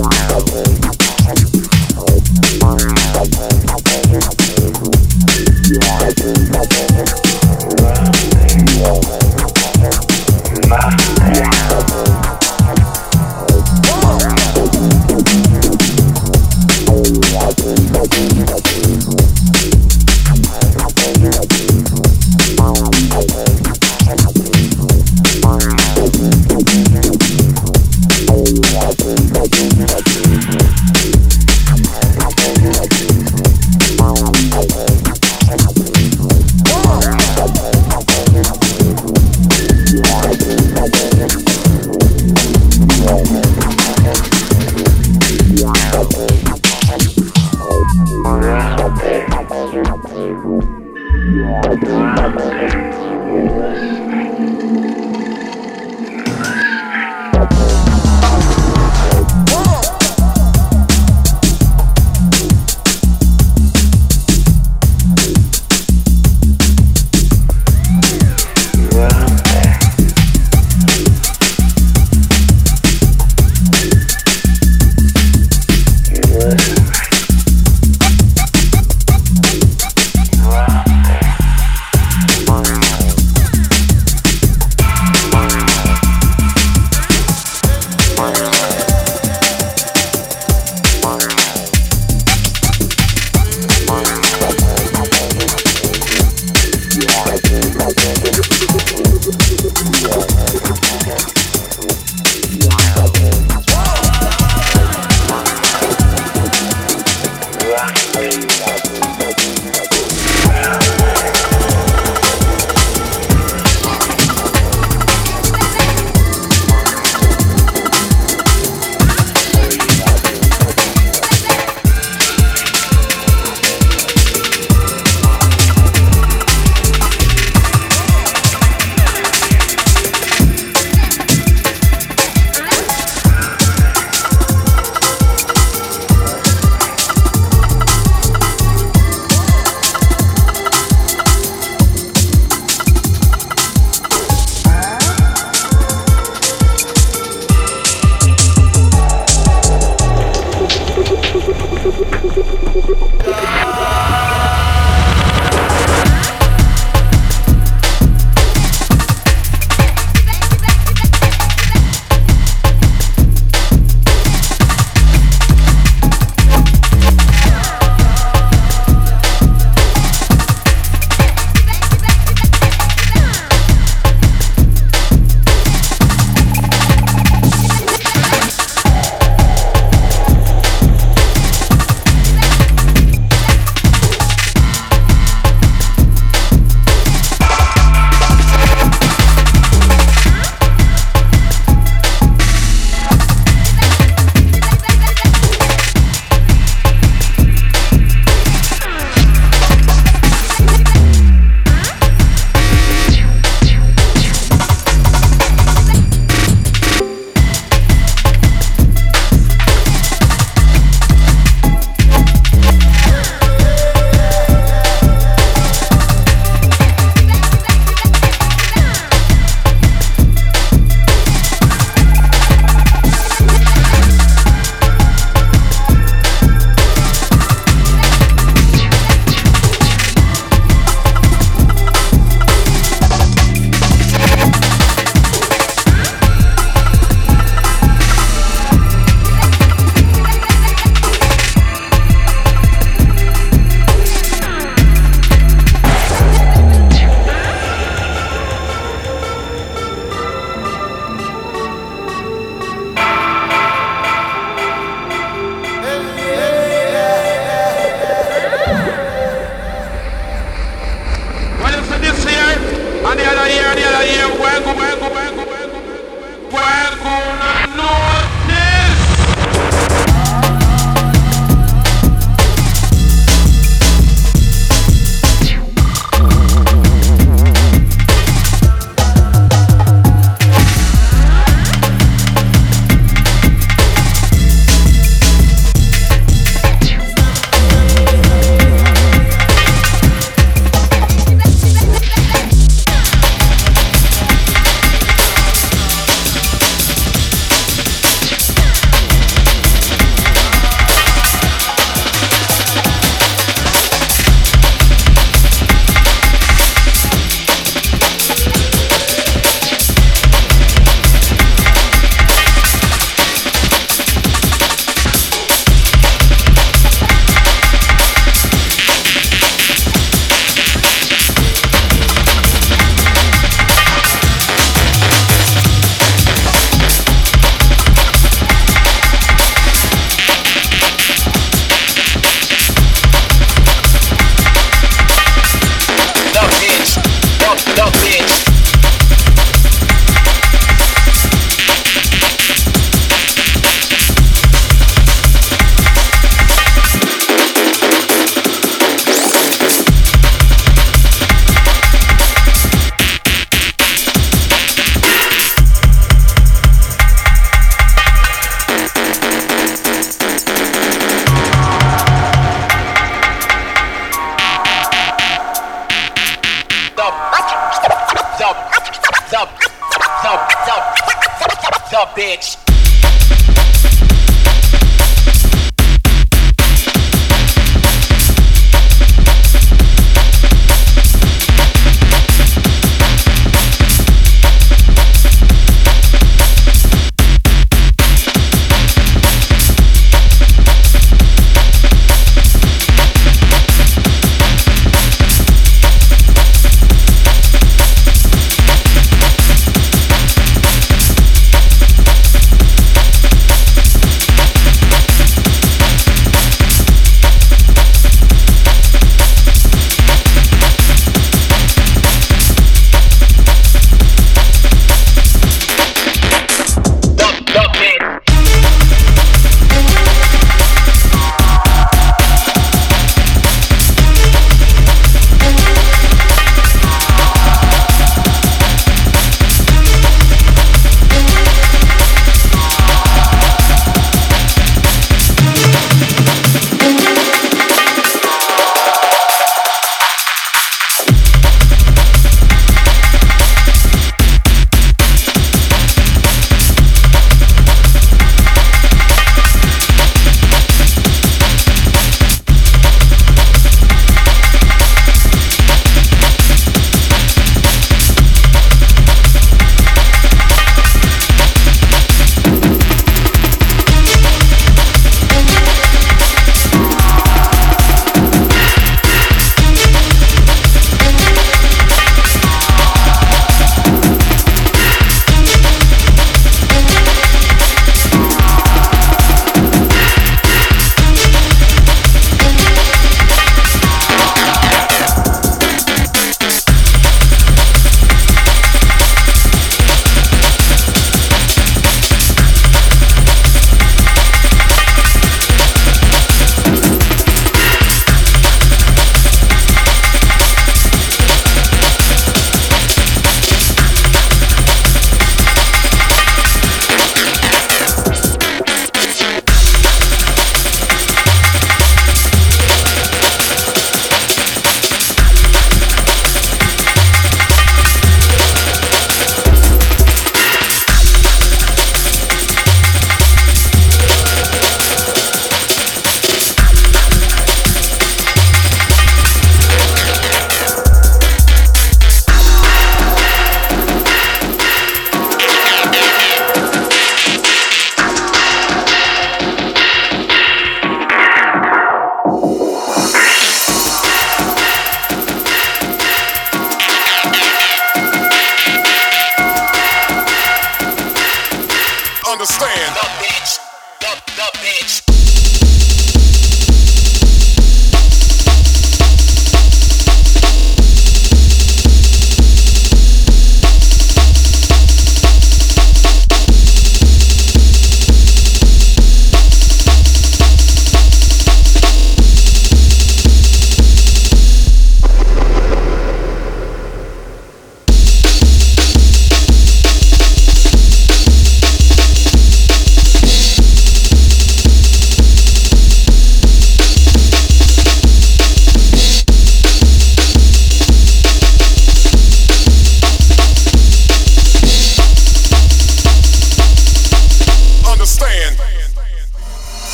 Beyond.